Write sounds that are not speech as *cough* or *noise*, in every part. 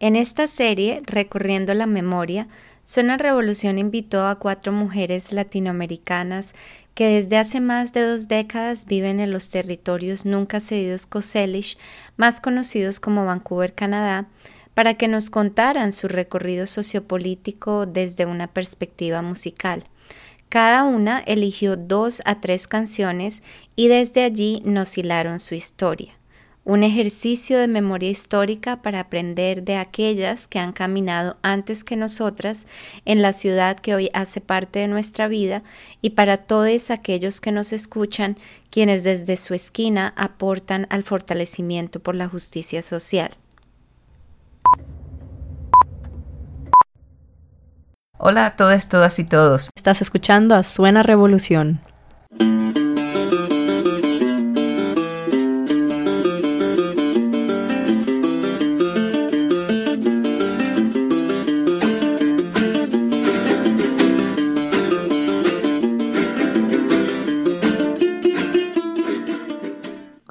En esta serie, Recorriendo la Memoria, Suena Revolución invitó a cuatro mujeres latinoamericanas que desde hace más de dos décadas viven en los territorios nunca cedidos Coselish, más conocidos como Vancouver, Canadá, para que nos contaran su recorrido sociopolítico desde una perspectiva musical. Cada una eligió dos a tres canciones y desde allí nos hilaron su historia un ejercicio de memoria histórica para aprender de aquellas que han caminado antes que nosotras en la ciudad que hoy hace parte de nuestra vida y para todos aquellos que nos escuchan, quienes desde su esquina aportan al fortalecimiento por la justicia social. Hola a todas, todas y todos. Estás escuchando a Suena Revolución.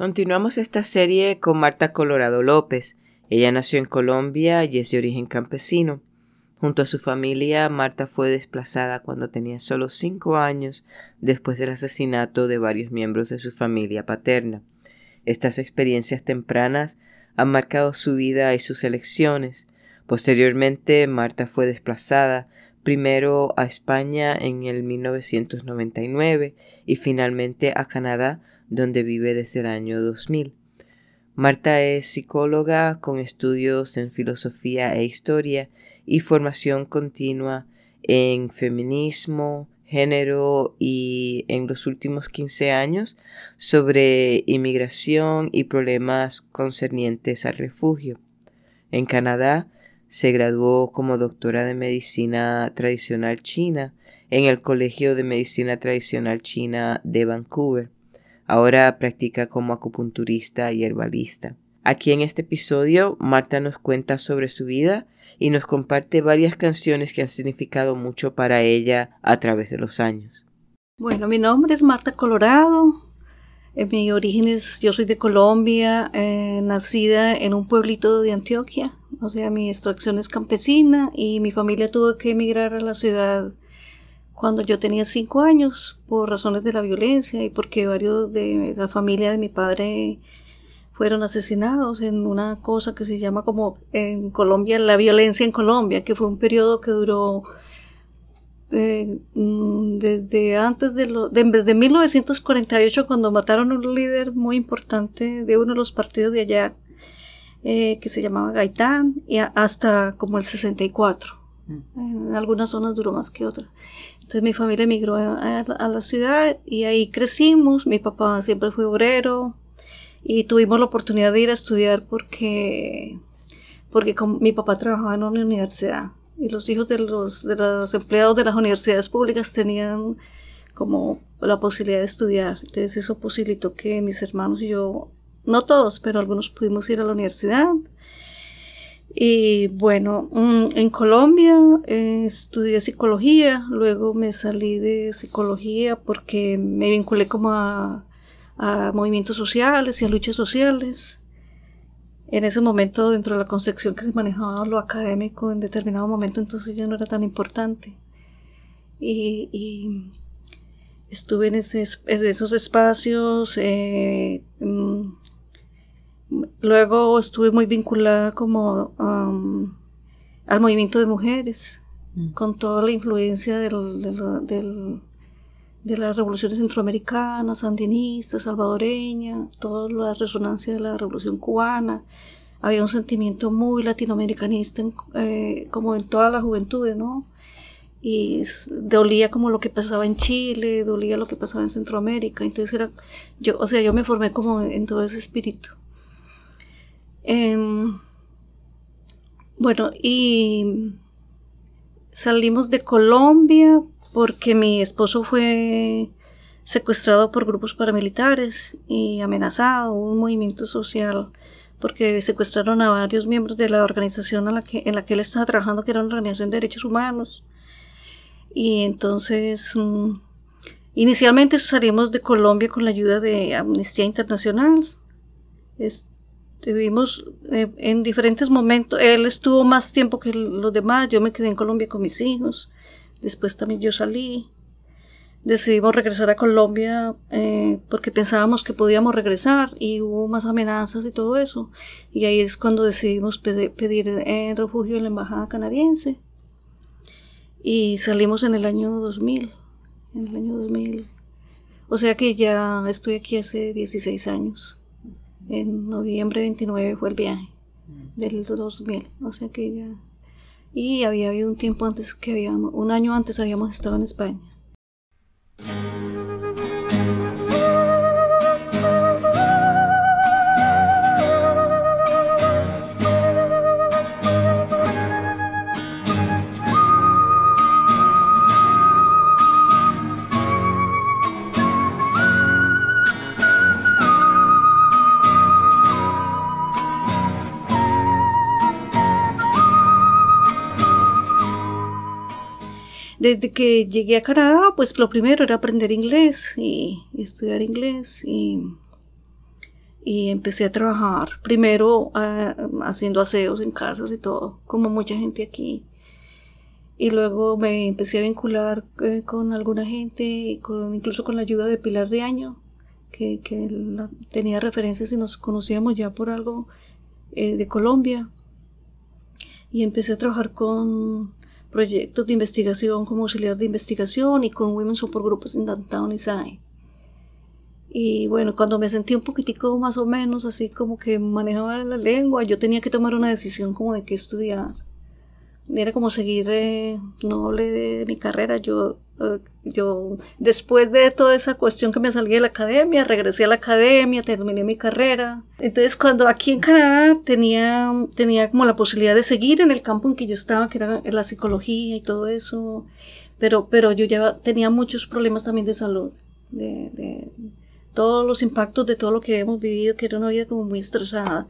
Continuamos esta serie con Marta Colorado López. Ella nació en Colombia y es de origen campesino. Junto a su familia, Marta fue desplazada cuando tenía solo cinco años después del asesinato de varios miembros de su familia paterna. Estas experiencias tempranas han marcado su vida y sus elecciones. Posteriormente, Marta fue desplazada primero a España en el 1999 y finalmente a Canadá donde vive desde el año 2000. Marta es psicóloga con estudios en filosofía e historia y formación continua en feminismo, género y en los últimos 15 años sobre inmigración y problemas concernientes al refugio. En Canadá se graduó como doctora de medicina tradicional china en el Colegio de Medicina Tradicional China de Vancouver. Ahora practica como acupunturista y herbalista. Aquí en este episodio, Marta nos cuenta sobre su vida y nos comparte varias canciones que han significado mucho para ella a través de los años. Bueno, mi nombre es Marta Colorado. En mi origen es, yo soy de Colombia, eh, nacida en un pueblito de Antioquia. O sea, mi extracción es campesina y mi familia tuvo que emigrar a la ciudad cuando yo tenía cinco años por razones de la violencia y porque varios de la familia de mi padre fueron asesinados en una cosa que se llama como en Colombia la violencia en Colombia, que fue un periodo que duró eh, mm, desde antes de, lo, desde 1948 cuando mataron a un líder muy importante de uno de los partidos de allá eh, que se llamaba Gaitán y hasta como el 64 mm. En algunas zonas duró más que otras entonces mi familia emigró a, la ciudad y ahí crecimos. Mi papá siempre fue obrero y tuvimos la oportunidad de ir a estudiar porque, porque mi papá trabajaba en una universidad y los hijos de los, de los empleados de las universidades públicas tenían como la posibilidad de estudiar. Entonces eso posibilitó que mis hermanos y yo, no todos, pero algunos pudimos ir a la universidad y bueno, mm, en Colombia eh, estudié psicología, luego me salí de psicología porque me vinculé como a, movimientos sociales y a luchas sociales. En ese momento, dentro de la concepción que se manejaba lo académico, en determinado momento entonces ya no era tan importante. Y, estuve en, esos espacios, eh, mm, Luego estuve muy vinculada como al movimiento de mujeres, mm. con toda la influencia del, de las revoluciones centroamericanas, sandinistas, salvadoreña, toda la resonancia de la revolución cubana. Había un sentimiento muy latinoamericanista, eh, como en toda la juventud, ¿no? y dolía como lo que pasaba en Chile, dolía lo que pasaba en Centroamérica, entonces era, yo, o sea, yo me formé como en todo ese espíritu. Em, bueno, y salimos de Colombia porque mi esposo fue secuestrado por grupos paramilitares y amenazado, un movimiento social, porque secuestraron a varios miembros de la organización en la que, en la que él estaba trabajando, que era una organización de derechos humanos. Y entonces, mm, inicialmente salimos de Colombia con la ayuda de Amnistía Internacional Tuvimos eh, en diferentes momentos, él estuvo más tiempo que los demás, yo me quedé en Colombia con mis hijos, después también yo salí, decidimos regresar a Colombia eh, porque pensábamos que podíamos regresar y hubo más amenazas y todo eso. Y ahí es cuando decidimos pedir, eh, refugio en la embajada canadiense. Y salimos en el año 2000. En el año 2000. O sea que ya estoy aquí hace 16 años. En noviembre 29 fue el viaje del 2000. O sea que ya. Y había habido un tiempo antes que habíamos, un año antes habíamos estado en España. Desde que llegué a Canadá, pues lo primero era aprender inglés y, estudiar inglés y, empecé a trabajar. Primero ah, haciendo aseos en casas y todo, como mucha gente aquí. Y luego me empecé a vincular eh, con alguna gente, con, incluso con la ayuda de Pilar Riaño, que, que tenía referencias y nos conocíamos ya por algo eh, de Colombia. Y empecé a trabajar con proyectos de investigación como auxiliar de investigación y con Women Support Groups en Downtown Eastside. Y bueno, cuando me sentí un poquitico más o menos así como que manejaba la lengua, yo tenía que tomar una decisión como de qué estudiar era como seguir, eh, no hablé de, mi carrera, yo, eh, yo después de toda esa cuestión que me salí de la academia, regresé a la academia, terminé mi carrera. Entonces cuando aquí en Canadá tenía, tenía como la posibilidad de seguir en el campo en que yo estaba, que era la psicología y todo eso, pero, pero yo ya tenía muchos problemas también de salud, de, de todos los impactos de todo lo que hemos vivido, que era una vida como muy estresada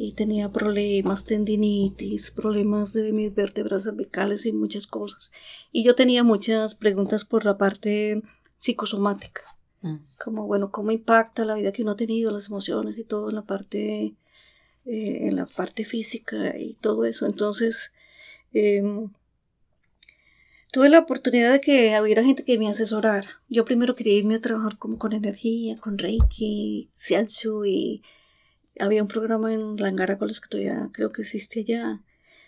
y tenía problemas, tendinitis, problemas de mis vértebras cervicales y muchas cosas. Y yo tenía muchas preguntas por la parte psicosomática, mm. como, bueno, cómo impacta la vida que uno ha tenido, las emociones y todo en la parte, eh, en la parte física y todo eso. Entonces, em, tuve la oportunidad de que hubiera gente que me asesorara. Yo primero quería irme a trabajar como con energía, con Reiki, Shiatsu y había un programa en Langaracoles que todavía creo que existe allá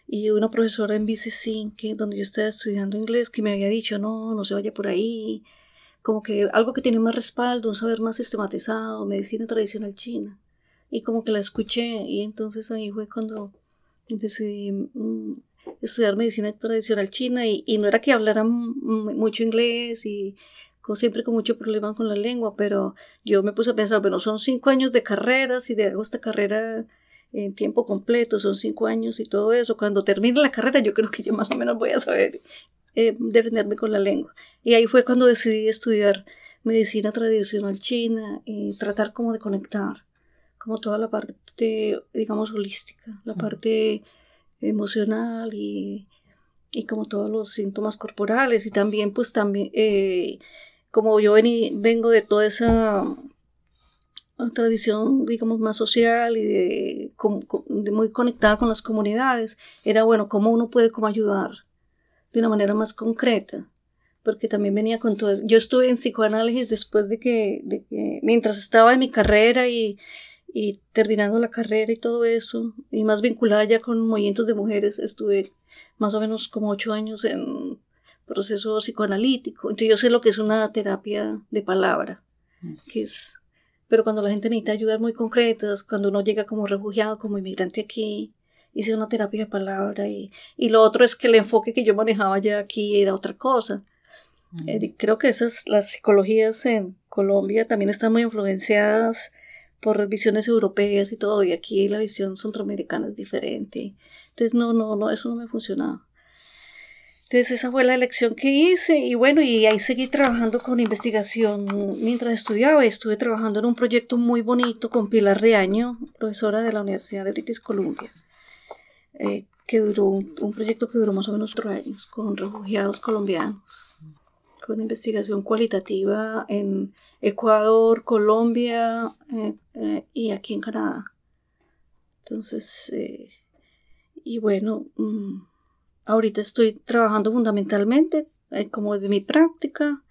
y una profesora en BCC que donde yo estaba estudiando inglés que me había dicho no no se vaya por ahí como que algo que tiene más respaldo un saber más sistematizado medicina tradicional china. Y como que la escuché y entonces ahí fue cuando decidí mm, estudiar medicina tradicional china y, y no era que hablara mucho inglés y siempre con mucho problema con la lengua, pero yo me puse a pensar, bueno, son cinco años de carrera, si hago esta carrera en tiempo completo, son cinco años y todo eso, cuando termine la carrera yo creo que ya más o menos voy a saber eh, defenderme con la lengua. Y ahí fue cuando decidí estudiar medicina tradicional china y tratar como de conectar, como toda la parte, digamos, holística, la parte emocional y, y como todos los síntomas corporales y también pues también eh, como yo vengo de toda esa tradición, digamos, más social y de, muy conectada con las comunidades, era bueno, cómo uno puede como ayudar de una manera más concreta, porque también venía con todo eso. Yo estuve en psicoanálisis después de que, de que mientras estaba en mi carrera y, y terminando la carrera y todo eso, y más vinculada ya con movimientos de mujeres, estuve más o menos como ocho años en proceso psicoanalítico. Entonces yo sé lo que es una terapia de palabra, mm. que es, pero cuando la gente necesita ayudas muy concretas, cuando uno llega como refugiado, como inmigrante aquí, hice una terapia de palabra y, y lo otro es que el enfoque que yo manejaba ya aquí era otra cosa. Mm. Eh, creo que esas, las psicologías en Colombia también están muy influenciadas por visiones europeas y todo, y aquí la visión centroamericana es diferente. Entonces, no, no, no, eso no me funcionaba. Entonces esa fue la elección que hice y bueno, y ahí seguí trabajando con investigación mientras estudiaba. Estuve trabajando en un proyecto muy bonito con Pilar Reaño, profesora de la Universidad de British Columbia, eh, que duró un, proyecto que duró más o menos tres años con refugiados colombianos, con investigación cualitativa en Ecuador, Colombia eh, eh, y aquí en Canadá. Entonces, y bueno, mm, ahorita estoy trabajando fundamentalmente eh, como de mi práctica,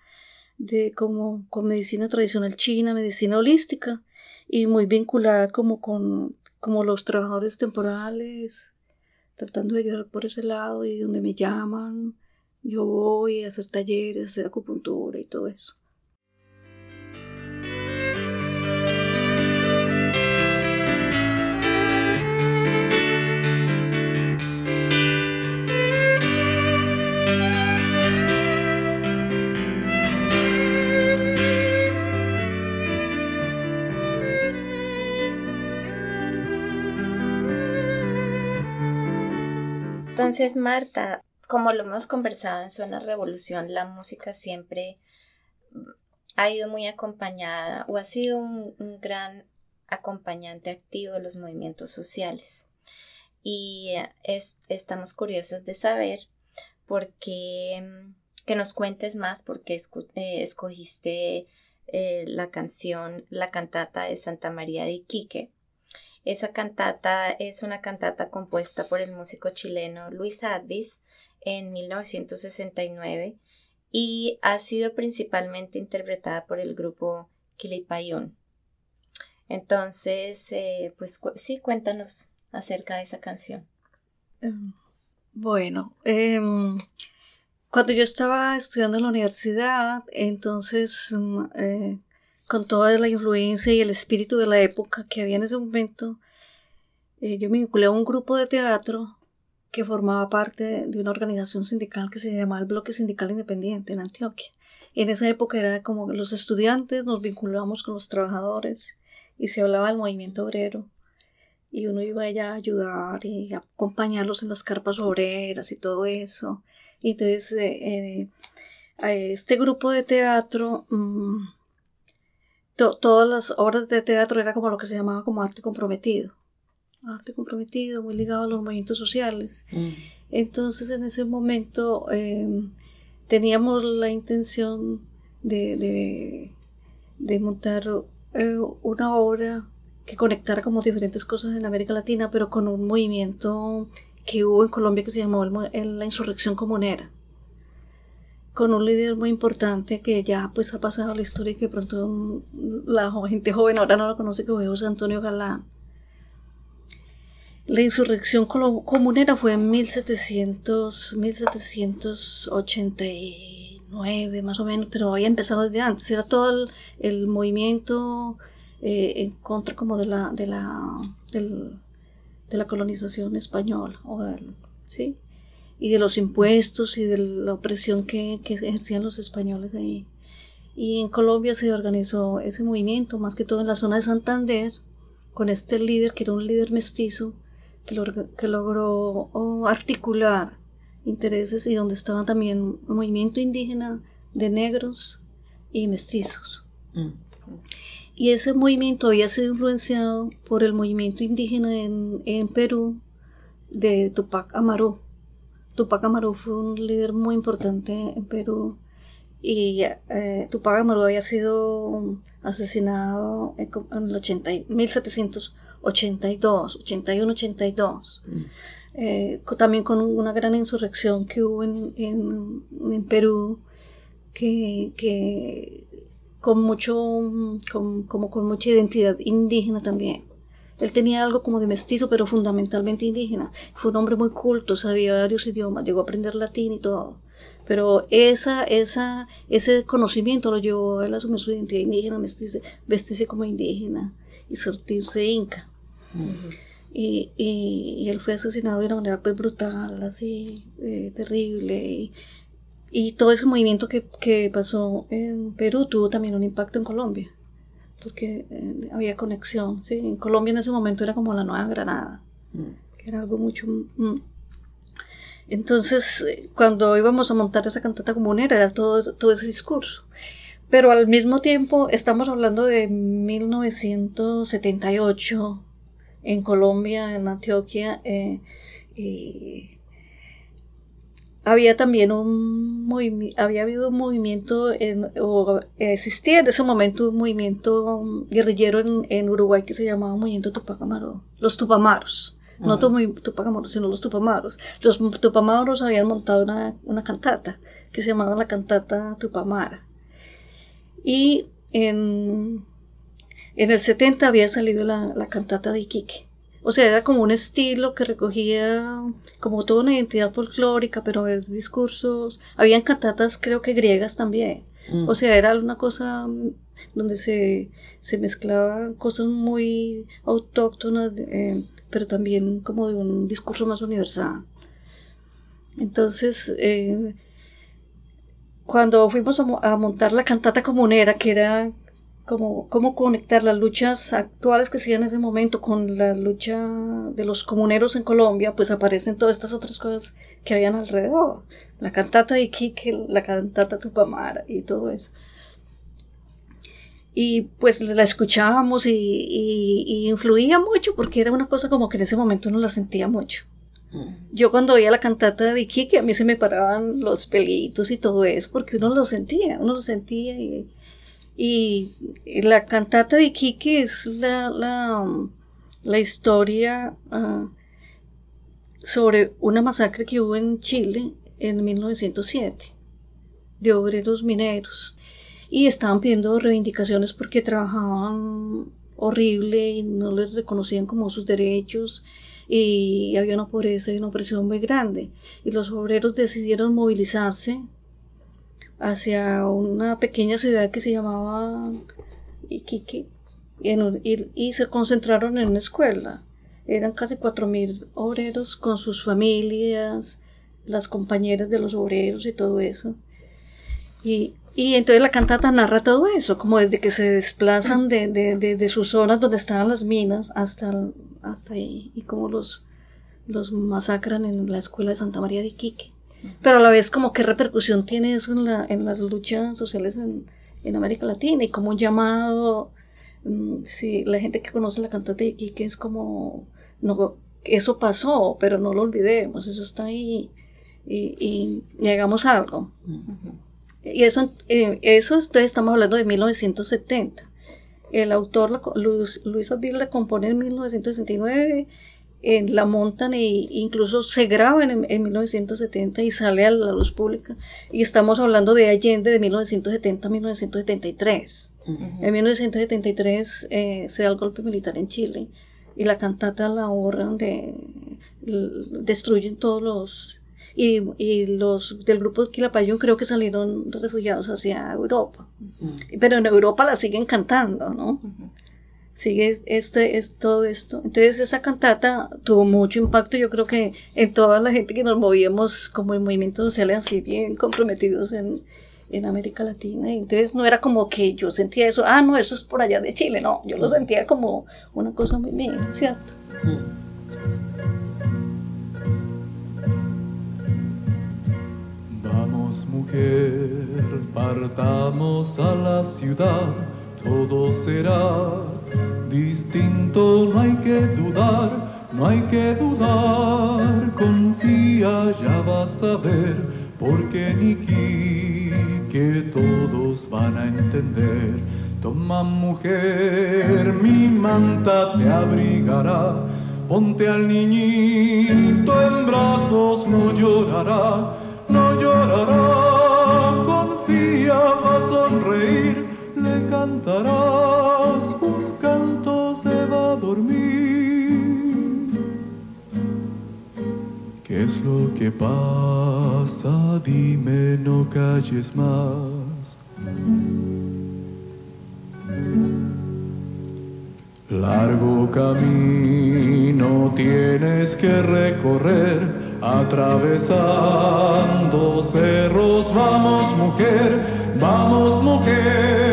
de como con medicina tradicional china, medicina holística, y muy vinculada como con como los trabajadores temporales, tratando de ayudar por ese lado y donde me llaman, yo voy a hacer talleres, a hacer acupuntura y todo eso. Entonces, Marta, como lo hemos conversado en Zona Revolución, la música siempre ha ido muy acompañada o ha sido un, gran acompañante activo de los movimientos sociales. Y estamos curiosos de saber por qué, que nos cuentes más, por qué eh, escogiste eh, la canción, la cantata de Santa María de Iquique esa cantata es una cantata compuesta por el músico chileno Luis Advis en 1969 y ha sido principalmente interpretada por el grupo Quilipayún. Entonces, eh, pues sí, cuéntanos acerca de esa canción. Em, bueno, em, cuando yo estaba estudiando en la universidad, entonces mm, eh, con toda la influencia y el espíritu de la época que había en ese momento, eh, yo me vinculé a un grupo de teatro que formaba parte de una organización sindical que se llamaba el Bloque Sindical Independiente en Antioquia. En esa época era como los estudiantes nos vinculábamos con los trabajadores y se hablaba del movimiento obrero y uno iba allá a ayudar y acompañarlos en las carpas obreras y todo eso. Y entonces eh, eh, este grupo de teatro todas las obras de teatro era como lo que se llamaba como arte comprometido. Arte comprometido, muy ligado a los movimientos sociales. Mm. Entonces en ese momento em, teníamos la intención de, de, montar eh, una obra que conectara como diferentes cosas en América Latina, pero con un movimiento que hubo en Colombia que se llamó la insurrección comunera con un líder muy importante que ya pues ha pasado la historia y que pronto la gente joven ahora no lo conoce fue José Antonio Galán. La insurrección comunera fue en 1700, 1789 más o menos, pero había empezado desde antes. Era todo el, movimiento eh, en contra como de la, de la, de la colonización española. O ¿sí? Y de los impuestos y de la opresión que, ejercían los españoles ahí. Y en Colombia se organizó ese movimiento, más que todo en la zona de Santander, con este líder, que era un líder mestizo, que, que logró oh, articular intereses y donde estaban también un movimiento indígena de negros y mestizos. Mm. Y ese movimiento había sido influenciado por el movimiento indígena en, en Perú de Tupac Amaru Tupac Amaru fue un líder muy importante en Perú y eh, Tupac Amaru había sido asesinado en, el 80, 1782, 81, 82. también con una gran insurrección que hubo en, en, Perú que, que con mucho como con mucha identidad indígena también él tenía algo como de mestizo, pero fundamentalmente indígena. Fue un hombre muy culto, sabía varios idiomas, llegó a aprender latín y todo. Pero esa, esa, ese conocimiento lo llevó a él a asumir su identidad indígena, vestirse, vestirse como indígena y sortirse inca. y, y, él fue asesinado de una manera pues brutal, así, eh, terrible. Y, y, todo ese movimiento que, que pasó en Perú tuvo también un impacto en Colombia porque eh, había conexión. ¿sí? En Colombia en ese momento era como la Nueva Granada, mm. que era algo mucho... Mm. Entonces, eh, cuando íbamos a montar esa cantata comunera, era todo, todo ese discurso. Pero al mismo tiempo, estamos hablando de 1978 en Colombia, en Antioquia, eh, había también un movimiento, había habido un movimiento, en, o existía en ese momento un movimiento guerrillero en, en Uruguay que se llamaba Movimiento Tupac Amaru, los Tupamaros. No Tupac Amaru, sino los Tupamaros. Los Tupamaros habían montado una, una cantata que se llamaba la cantata Tupamara. Y en, en el 70 había salido la, la cantata de Iquique. O sea, era como un estilo que recogía como toda una identidad folclórica, pero de discursos. Habían cantatas, creo que griegas también. Mm. O sea, era una cosa donde se, se mezclaban cosas muy autóctonas, eh, pero también como de un discurso más universal. Entonces, eh, cuando fuimos a, a, montar la cantata comunera, que era cómo, conectar las luchas actuales que se en ese momento con la lucha de los comuneros en Colombia, pues aparecen todas estas otras cosas que habían alrededor. La cantata de Iquique, la cantata Tupamara y todo eso. Y pues la escuchábamos y, y, influía mucho porque era una cosa como que en ese momento uno la sentía mucho. Mm. Yo cuando oía la cantata de Iquique a mí se me paraban los pelitos y todo eso porque uno lo sentía, uno lo sentía y, y la cantata de Iquique es la, la, historia ah, sobre una masacre que hubo en Chile en 1907 de obreros mineros. Y estaban pidiendo reivindicaciones porque trabajaban horrible y no les reconocían como sus derechos. Y había una pobreza y una opresión muy grande. Y los obreros decidieron movilizarse hacia una pequeña ciudad que se llamaba Iquique y, se concentraron en una escuela. Eran casi cuatro mil obreros con sus familias, las compañeras de los obreros y todo eso. Y, entonces la cantata narra todo eso, como desde que se desplazan de, de, sus zonas donde estaban las minas hasta, hasta ahí, y cómo los, los masacran en la escuela de Santa María de Iquique. Pero a la vez como qué repercusión tiene eso en, la, en las luchas sociales en, en, América Latina y como un llamado, mm, si la gente que conoce la cantante de Quique es como, no, eso pasó, pero no lo olvidemos, eso está ahí y, y, hagamos algo. Y eso, eh, eso estamos hablando de 1970. El autor, Luis, Luis la compone en 1969 la montan e incluso se graba en, 1970 y sale a la luz pública. Y estamos hablando de Allende de 1970 a 1973. En 1973 eh, se da el golpe militar en Chile y la cantata la ahorran de destruyen todos los y, y, los del grupo de Quilapayún creo que salieron refugiados hacia Europa. Pero en Europa la siguen cantando, ¿no? Sigue este, es todo esto. Entonces esa cantata tuvo mucho impacto, yo creo que en toda la gente que nos movíamos como en movimientos sociales así bien comprometidos en, en América Latina. entonces no era como que yo sentía eso, ah, no, eso es por allá de Chile, no, yo lo sentía como una cosa muy mía, ¿cierto? Vamos mujer, partamos a la ciudad, todo será distinto, no hay que dudar, no hay que dudar, confía, ya vas a ver, porque Niki, que todos van a entender. Toma mujer, mi manta te abrigará, ponte al niñito en brazos, no llorará, no llorará, confía, va a sonreír, le cantarás se va a dormir. ¿Qué es lo que pasa? Dime, no calles más. Largo camino tienes que recorrer, atravesando cerros. Vamos mujer, vamos mujer,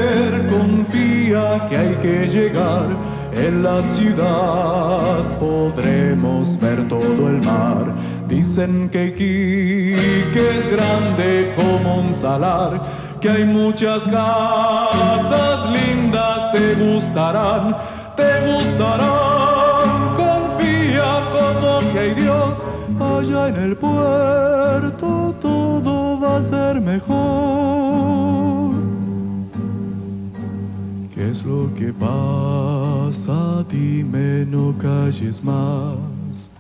que hay que llegar en la ciudad podremos ver todo el mar. Dicen que Iquique es grande como un salar, que hay muchas casas lindas, te gustarán, te gustarán. Confía como que hay Dios allá en el puerto todo va a ser mejor. ¿Qué es lo que pasa? Dime, no calles más.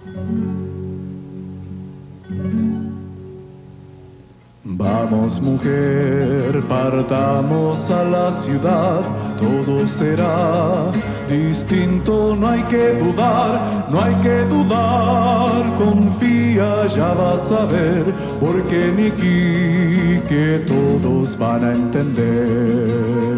Vamos mujer, partamos a la ciudad, todo será distinto, no hay que dudar, no hay que dudar, confía, ya vas a ver, porque Niki que todos van a entender.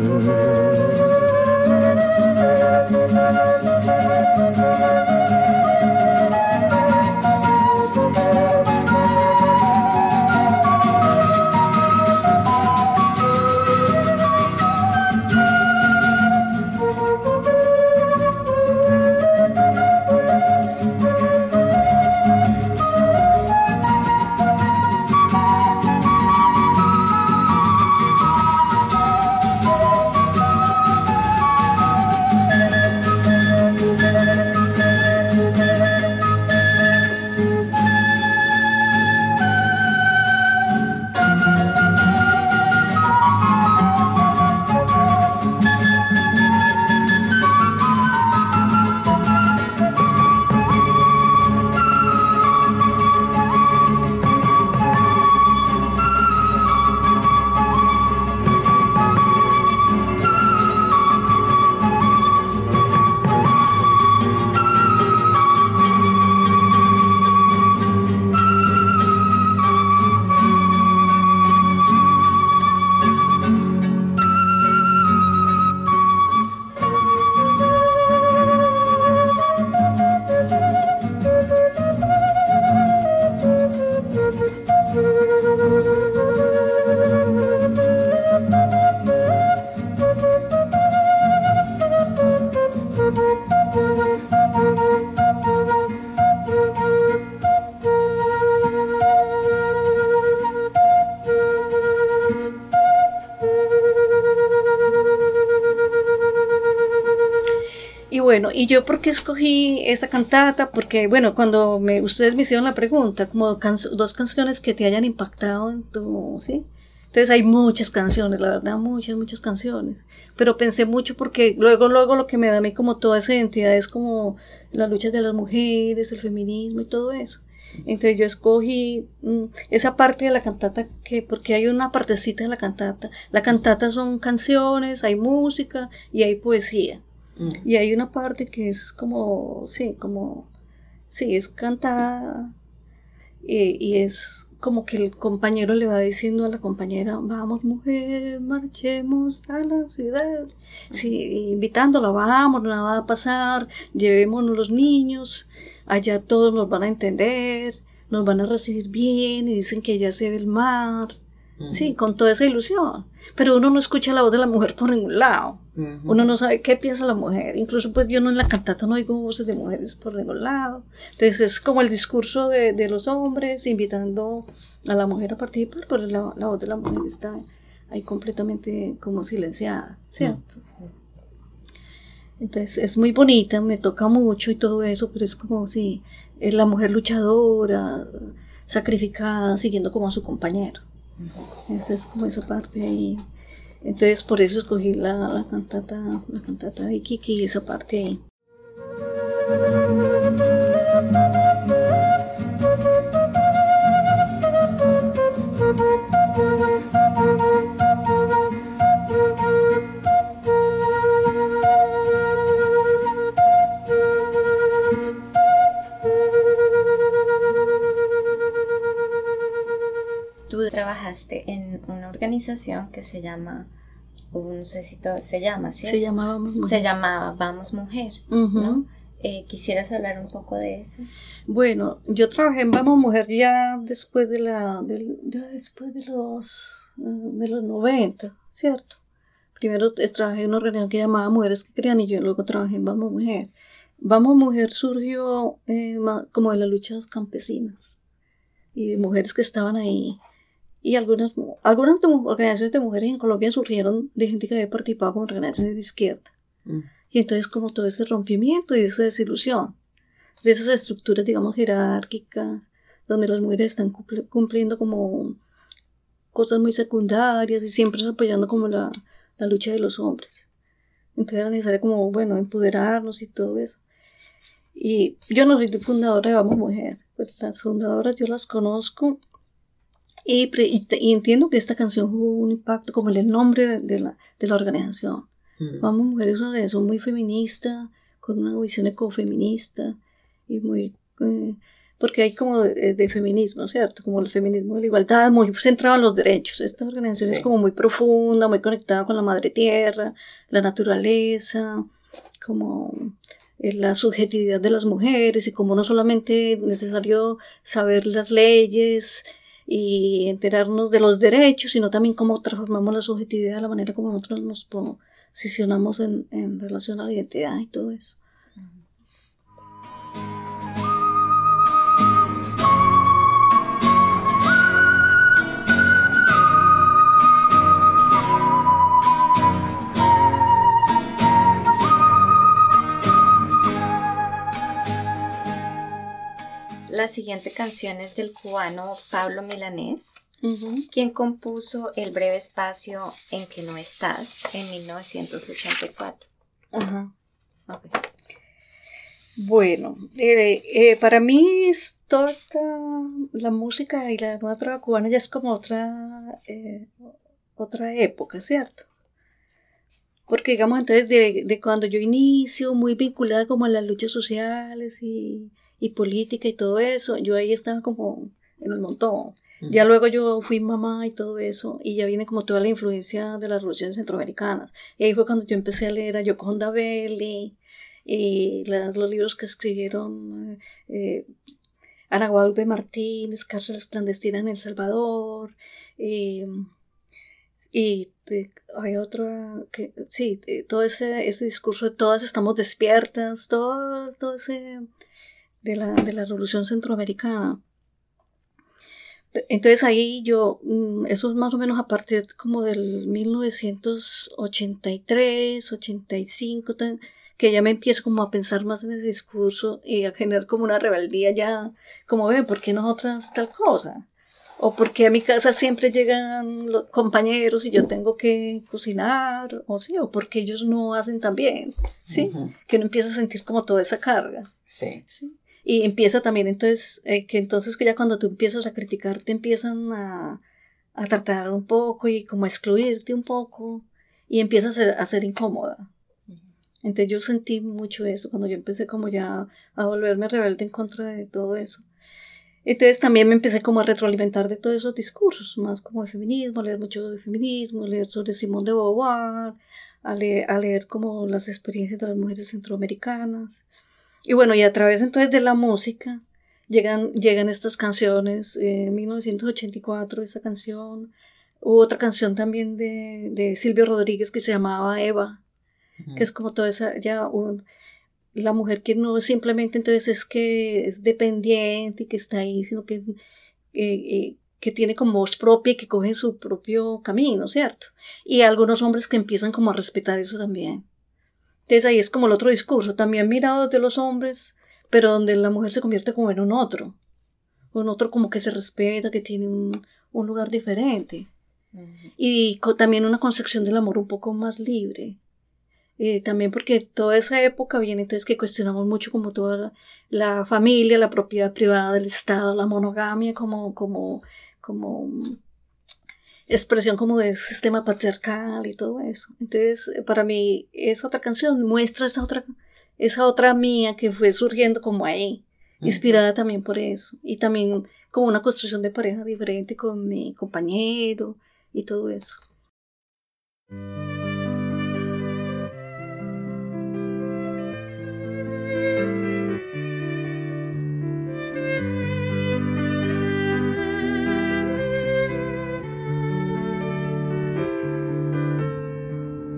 Yo por qué escogí esa cantata, porque bueno, cuando me, ustedes me hicieron la pregunta, como dos canciones que te hayan impactado en tu, ¿sí? Entonces hay muchas canciones, la verdad, muchas, muchas canciones. Pero pensé mucho porque luego, luego lo que me da a mí como toda esa identidad es como la lucha de las mujeres, el feminismo y todo eso. Entonces yo escogí mm, esa parte de la cantata que, porque hay una partecita de la cantata. La cantata son canciones, hay música y hay poesía. Y hay una parte que es como, sí, como, sí, es cantada y, es como que el compañero le va diciendo a la compañera, vamos mujer, marchemos a la ciudad. Sí, invitándola, vamos, nada va a pasar, llevémonos los niños, allá todos nos van a entender, nos van a recibir bien y dicen que ya se ve el mar. Sí, con toda esa ilusión. Pero uno no escucha la voz de la mujer por ningún lado. Uno no sabe qué piensa la mujer. Incluso pues yo no en la cantata no oigo voces de mujeres por ningún lado. Entonces es como el discurso de, de los hombres invitando a la mujer a participar, pero la, la voz de la mujer está ahí completamente como silenciada, ¿cierto? Entonces es muy bonita, me toca mucho y todo eso, pero es como si es la mujer luchadora, sacrificada, siguiendo como a su compañero. Esa es como esa parte ahí. Entonces por eso escogí la, la cantata, la cantata de Kiki y esa parte ahí. Trabajaste en una organización que se llama, no sé si todo, se llama, ¿sí? Se llamaba Vamos Mujer. Se llamaba Vamos Mujer, ¿no? Eh, ¿Quisieras hablar un poco de eso? Bueno, yo trabajé en Vamos Mujer ya después de la, ya después de los, de los 90, ¿cierto? Primero trabajé en una organización que llamaba Mujeres que Crean y yo luego trabajé en Vamos Mujer. Vamos Mujer surgió eh, como de las luchas campesinas y de mujeres que estaban ahí y algunas, algunas organizaciones de mujeres en Colombia surgieron de gente que había participado con organizaciones de izquierda. Mm. Y entonces como todo ese rompimiento y esa desilusión. de esas estructuras, digamos, jerárquicas, donde las mujeres están cumpliendo como cosas muy secundarias y siempre apoyando como la, la lucha de los hombres. Entonces era necesario como, bueno, empoderarnos y todo eso. Y yo no soy fundadora de Vamos Mujer, pues las fundadoras yo las conozco y, y, entiendo que esta canción jugó un impacto como el nombre de, la, de la organización. Mm. Vamos Mujer es una organización muy feminista, con una visión ecofeminista y muy... Eh, porque hay como de, feminismo, ¿cierto? Como el feminismo de la igualdad, muy centrado en los derechos. Esta organización es como muy profunda, muy conectada con la madre tierra, la naturaleza, como eh, la subjetividad de las mujeres y como no solamente es necesario saber las leyes y enterarnos de los derechos, sino también cómo transformamos la subjetividad la manera como nosotros nos posicionamos en, en relación a la identidad y todo eso. La siguiente canción es del cubano Pablo Milanés, quien compuso El breve espacio en que no estás en 1984. Ajá. Bueno, eh, eh, para mí toda esta, la música y la nueva trova cubana ya es como otra, eh, otra época, ¿cierto? Porque digamos entonces de, de, cuando yo inicio, muy vinculada como a las luchas sociales y y política y todo eso, yo ahí estaba como en el montón. Ya luego yo fui mamá y todo eso, y ya viene como toda la influencia de las revoluciones centroamericanas. Y ahí fue cuando yo empecé a leer a Yoconda Belli, y los libros que escribieron eh, Ana Guadalupe Martínez, Cárceles Clandestinas en El Salvador, y hay otro que, sí, todo ese, ese discurso de todas estamos despiertas, todo, todo ese de la, de la Revolución Centroamericana. Entonces ahí yo, mm, eso es más o menos a partir como del 1983, 85, que ya me empiezo como a pensar más en ese discurso y a generar como una rebeldía ya, como ven, ¿por qué nosotras tal cosa? O porque a mi casa siempre llegan los compañeros y yo tengo que cocinar, o sí, o porque ellos no hacen tan bien, ¿sí? Que uno empieza a sentir como toda esa carga. Sí. ¿sí? Y empieza también entonces, eh, que entonces que ya cuando tú empiezas a criticar te empiezan a, a tratar un poco y como a excluirte un poco y empiezas a ser, incómoda. Entonces yo sentí mucho eso cuando yo empecé como ya a volverme rebelde en contra de todo eso. Entonces también me empecé como a retroalimentar de todos esos discursos, más como de feminismo, a leer mucho de feminismo, a leer sobre Simón de Beauvoir, a leer, a leer como las experiencias de las mujeres centroamericanas. Y bueno, y a través entonces de la música llegan, llegan estas canciones. en 1984 esa canción. Hubo otra canción también de, de Silvio Rodríguez que se llamaba Eva, que es como toda esa, ya la mujer que no simplemente entonces es que es dependiente y que está ahí, sino que, eh, que tiene como voz propia y que coge su propio camino, ¿cierto? Y algunos hombres que empiezan como a respetar eso también. Entonces ahí es como el otro discurso, también mirado de los hombres, pero donde la mujer se convierte como en un otro, un otro como que se respeta, que tiene un, lugar diferente. Y también una concepción del amor un poco más libre. Eh, también porque toda esa época viene entonces que cuestionamos mucho como toda la, familia, la propiedad privada del Estado, la monogamia como, como, como expresión como de sistema patriarcal y todo eso. Entonces, para mí, esa otra canción muestra esa otra, esa otra mía que fue surgiendo como ahí, inspirada también por eso. Y también como una construcción de pareja diferente con mi compañero y todo eso.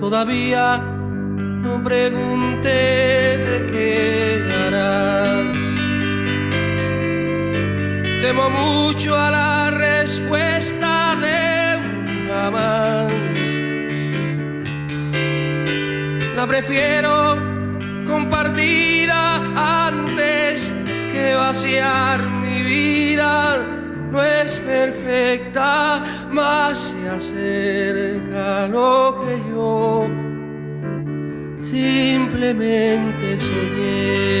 Todavía no pregunté de qué harás. Temo mucho a la respuesta de un jamás. La prefiero compartida antes que vaciar mi vida. No es perfecta, más se acerca lo que yo simplemente soñé.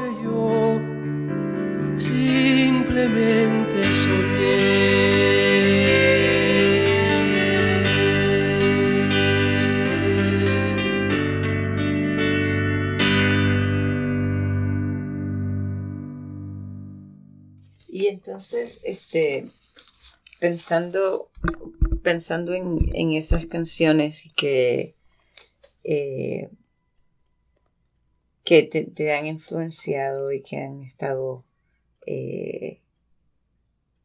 simplemente. Y entonces, este, pensando, pensando en, en esas canciones que, eh, que te, te han influenciado y que han estado eh,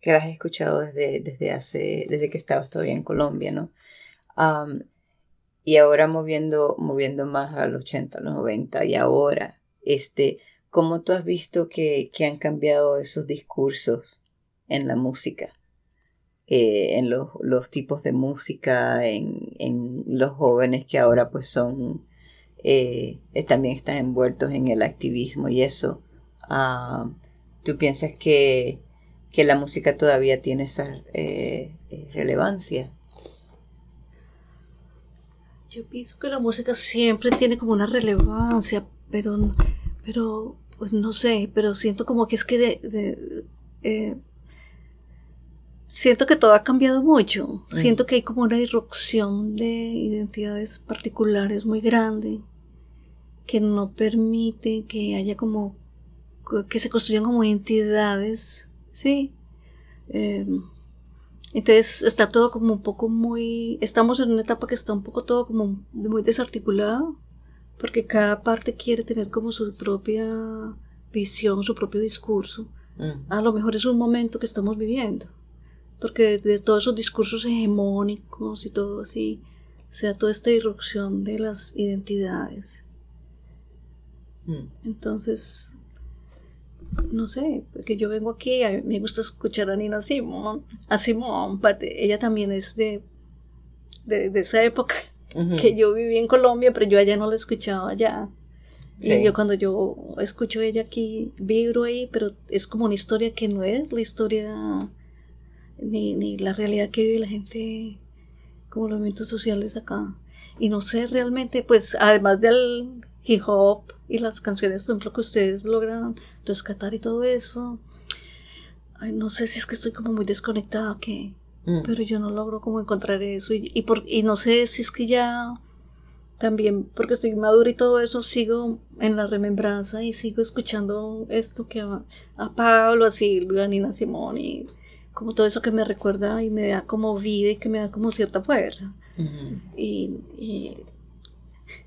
que las he escuchado desde, desde hace, desde que estabas todavía en Colombia, ¿no? Y ahora moviendo, moviendo más al 80, a los 90 y ahora, este, ¿cómo tú has visto que, que han cambiado esos discursos en la música? Eh, en los, los tipos de música, en, en los jóvenes que ahora pues son, eh, también están envueltos en el activismo y eso. ¿Tú piensas que, que la música todavía tiene esa eh, relevancia? Yo pienso que la música siempre tiene como una relevancia, pero, pero pues no sé, pero siento como que es que de, de- eh, siento que todo ha cambiado mucho. Mm. Siento que hay como una irrupción de identidades particulares muy grande que no permite que haya como que se construyan como entidades, sí, Eh, Entonces está todo como un poco muy, estamos en una etapa que está un poco todo como muy desarticulado, porque cada parte quiere tener como su propia visión, su propio discurso. Mm. A lo mejor es un momento que estamos viviendo, porque de todos esos discursos hegemónicos y todo así, se da toda esta irrupción de las identidades. Mm. Entonces, no sé, porque yo vengo aquí, a mí me gusta escuchar a Nina Simón, a Simón, ella también es de, de, de esa época que yo viví en Colombia, pero yo allá no la escuchaba allá. Sí. Y yo cuando yo escucho ella aquí, vibro ahí, pero es como una historia que no es la historia ni, ni la realidad que vive la gente como los movimientos sociales acá. Y no sé realmente, pues además del hip hop y las canciones, por ejemplo, que ustedes logran rescatar y todo eso, ay, no sé si es que estoy como muy desconectada o qué Mm. pero yo no logro como encontrar eso y, y, por, y no sé si es que ya también porque estoy madura y todo eso sigo en la remembranza y sigo escuchando esto que a, a Pablo, a Silvia, a Nina Simón y como todo eso que me recuerda y me da como vida y que me da como cierta fuerza y, y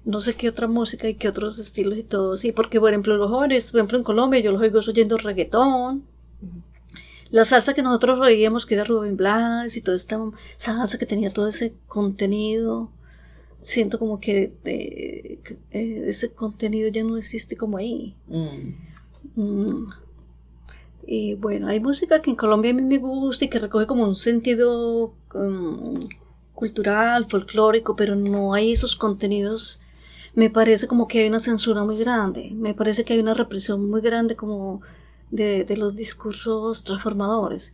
no sé qué otra música y qué otros estilos y todo así porque por ejemplo los jóvenes por ejemplo en Colombia yo los oigo oyendo reggaetón la salsa que nosotros oíamos, que era Rubén Blas y toda esta salsa que tenía todo ese contenido, siento como que eh, eh, ese contenido ya no existe como ahí. Mm. Mm. Y bueno, hay música que en Colombia a mí me gusta y que recoge como un sentido mm, cultural, folclórico, pero no hay esos contenidos. Me parece como que hay una censura muy grande, me parece que hay una represión muy grande como de, de los discursos transformadores.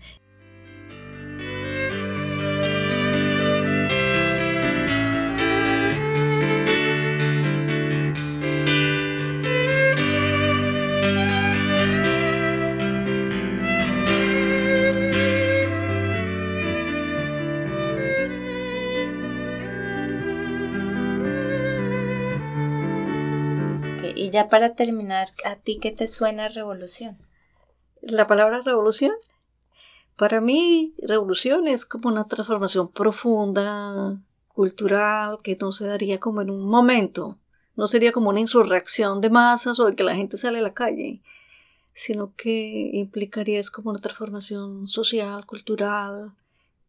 Ya para terminar, ¿a ti qué te suena revolución? La palabra revolución, para mí, revolución es como una transformación profunda, cultural, que no se daría como en un momento. No sería como una insurrección de masas o de que la gente sale a la calle, sino que implicaría es como una transformación social, cultural,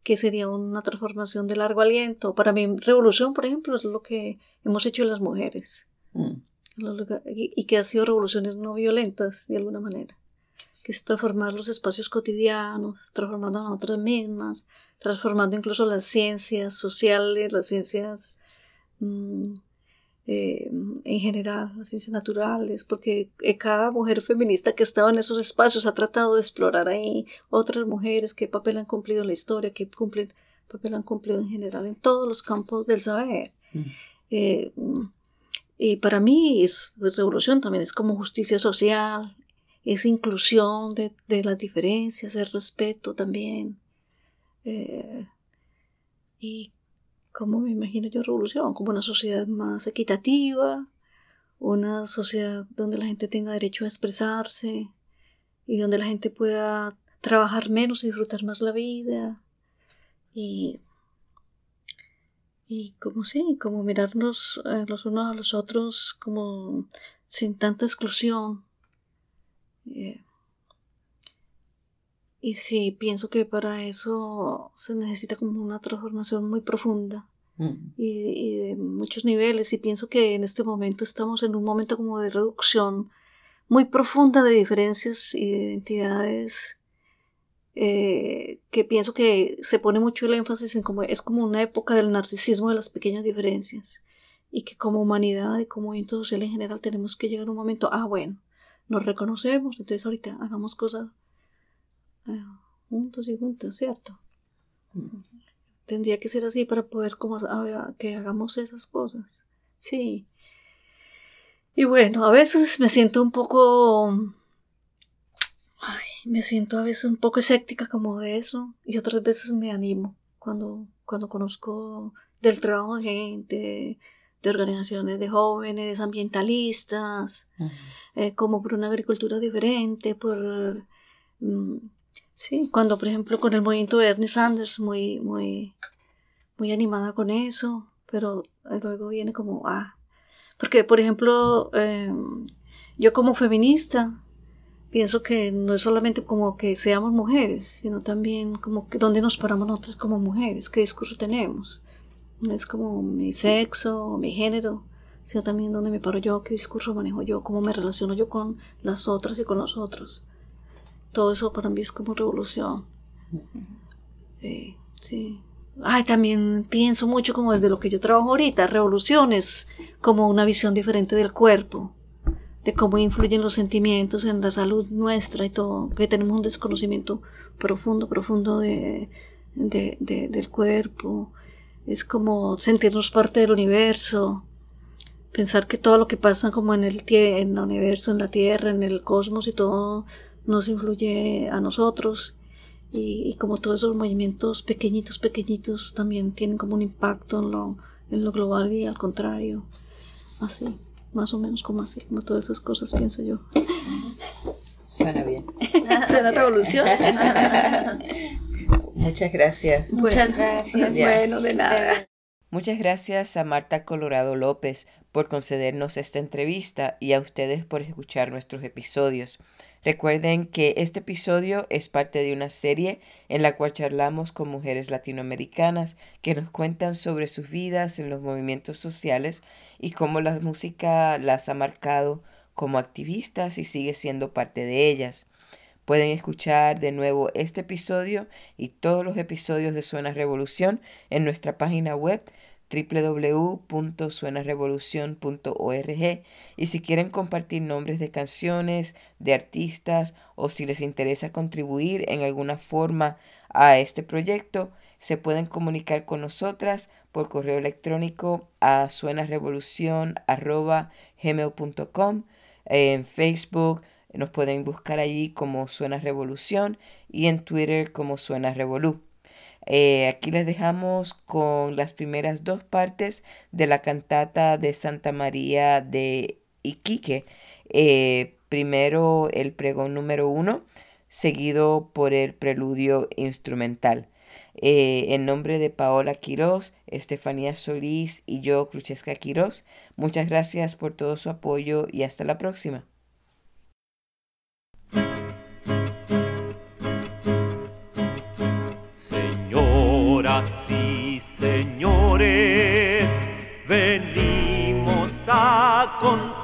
que sería una transformación de largo aliento. Para mí, revolución, por ejemplo, es lo que hemos hecho las mujeres Mm. Y que ha sido revoluciones no violentas de alguna manera, que es transformar los espacios cotidianos, transformando a nosotras mismas, transformando incluso las ciencias sociales, las ciencias mm, eh, en general, las ciencias naturales, porque eh, cada mujer feminista que ha estado en esos espacios ha tratado de explorar ahí otras mujeres, qué papel han cumplido en la historia, qué cumplen, papel han cumplido en general en todos los campos del saber. Mm. Eh, mm, y para mí es pues, revolución también, es como justicia social, es inclusión de, de las diferencias, es respeto también. Eh, y como me imagino yo revolución, como una sociedad más equitativa, una sociedad donde la gente tenga derecho a expresarse y donde la gente pueda trabajar menos y disfrutar más la vida. Y y como sí, como mirarnos eh, los unos a los otros como sin tanta exclusión. Eh, y sí, pienso que para eso se necesita como una transformación muy profunda Mm. y, y de muchos niveles y pienso que en este momento estamos en un momento como de reducción muy profunda de diferencias y de identidades eh, que pienso que se pone mucho el énfasis en como es como una época del narcisismo de las pequeñas diferencias y que como humanidad y como movimiento social en general tenemos que llegar a un momento, ah bueno, nos reconocemos, entonces ahorita hagamos cosas eh, juntos y juntas, ¿cierto? Tendría que ser así para poder como que hagamos esas cosas. Sí. Y bueno, a veces me siento un poco me siento a veces un poco escéptica como de eso y otras veces me animo cuando, cuando conozco del trabajo de gente, de organizaciones de jóvenes, ambientalistas, Mm. eh, como por una agricultura diferente, por mm, Sí, cuando por ejemplo con el movimiento de Bernie Sanders, muy, muy, muy animada con eso, pero luego viene como, ah, porque por ejemplo, em, yo como feminista, pienso que no es solamente como que seamos mujeres, sino también como que dónde nos paramos nosotras como mujeres, qué discurso tenemos. No es como mi sexo, mi género, sino también dónde me paro yo, qué discurso manejo yo, cómo me relaciono yo con las otras y con los otros. Todo eso para mí es como revolución. Eh, sí. Ay, también pienso mucho como desde lo que yo trabajo ahorita, revoluciones, como una visión diferente del cuerpo, de cómo influyen los sentimientos en la salud nuestra y todo, que tenemos un desconocimiento profundo, profundo de, de, del cuerpo. Es como sentirnos parte del universo, pensar que todo lo que pasa como en el, en el universo, en la Tierra, en el cosmos y todo nos influye a nosotros. Y, y, como todos esos movimientos pequeñitos, pequeñitos también tienen como un impacto en lo, en lo global y al contrario. Así más o menos como así, como todas esas cosas pienso yo. Suena bien. *laughs* Suena revolución. *laughs* Muchas gracias. Muchas gracias. *laughs* Bueno, de nada. Muchas gracias a Marta Colorado López por concedernos esta entrevista y a ustedes por escuchar nuestros episodios. Recuerden que este episodio es parte de una serie en la cual charlamos con mujeres latinoamericanas que nos cuentan sobre sus vidas en los movimientos sociales y cómo la música las ha marcado como activistas y sigue siendo parte de ellas. Pueden escuchar de nuevo este episodio y todos los episodios de Suena Revolución en nuestra página web www.suenarevolucion.org y si quieren compartir nombres de canciones, de artistas o si les interesa contribuir en alguna forma a este proyecto, se pueden comunicar con nosotras por correo electrónico a suenarevolucion.gmail.com en Facebook nos pueden buscar allí como Suena Revolución y en Twitter como Suena Revolu. Eh, aquí les dejamos con las primeras dos partes de la cantata de Santa María de Iquique. Eh, primero el pregón número uno, seguido por el preludio instrumental. Eh, en nombre de Paola Quiroz, Estefanía Solís y yo, Crucesca Quiroz, muchas gracias por todo su apoyo y hasta la próxima. A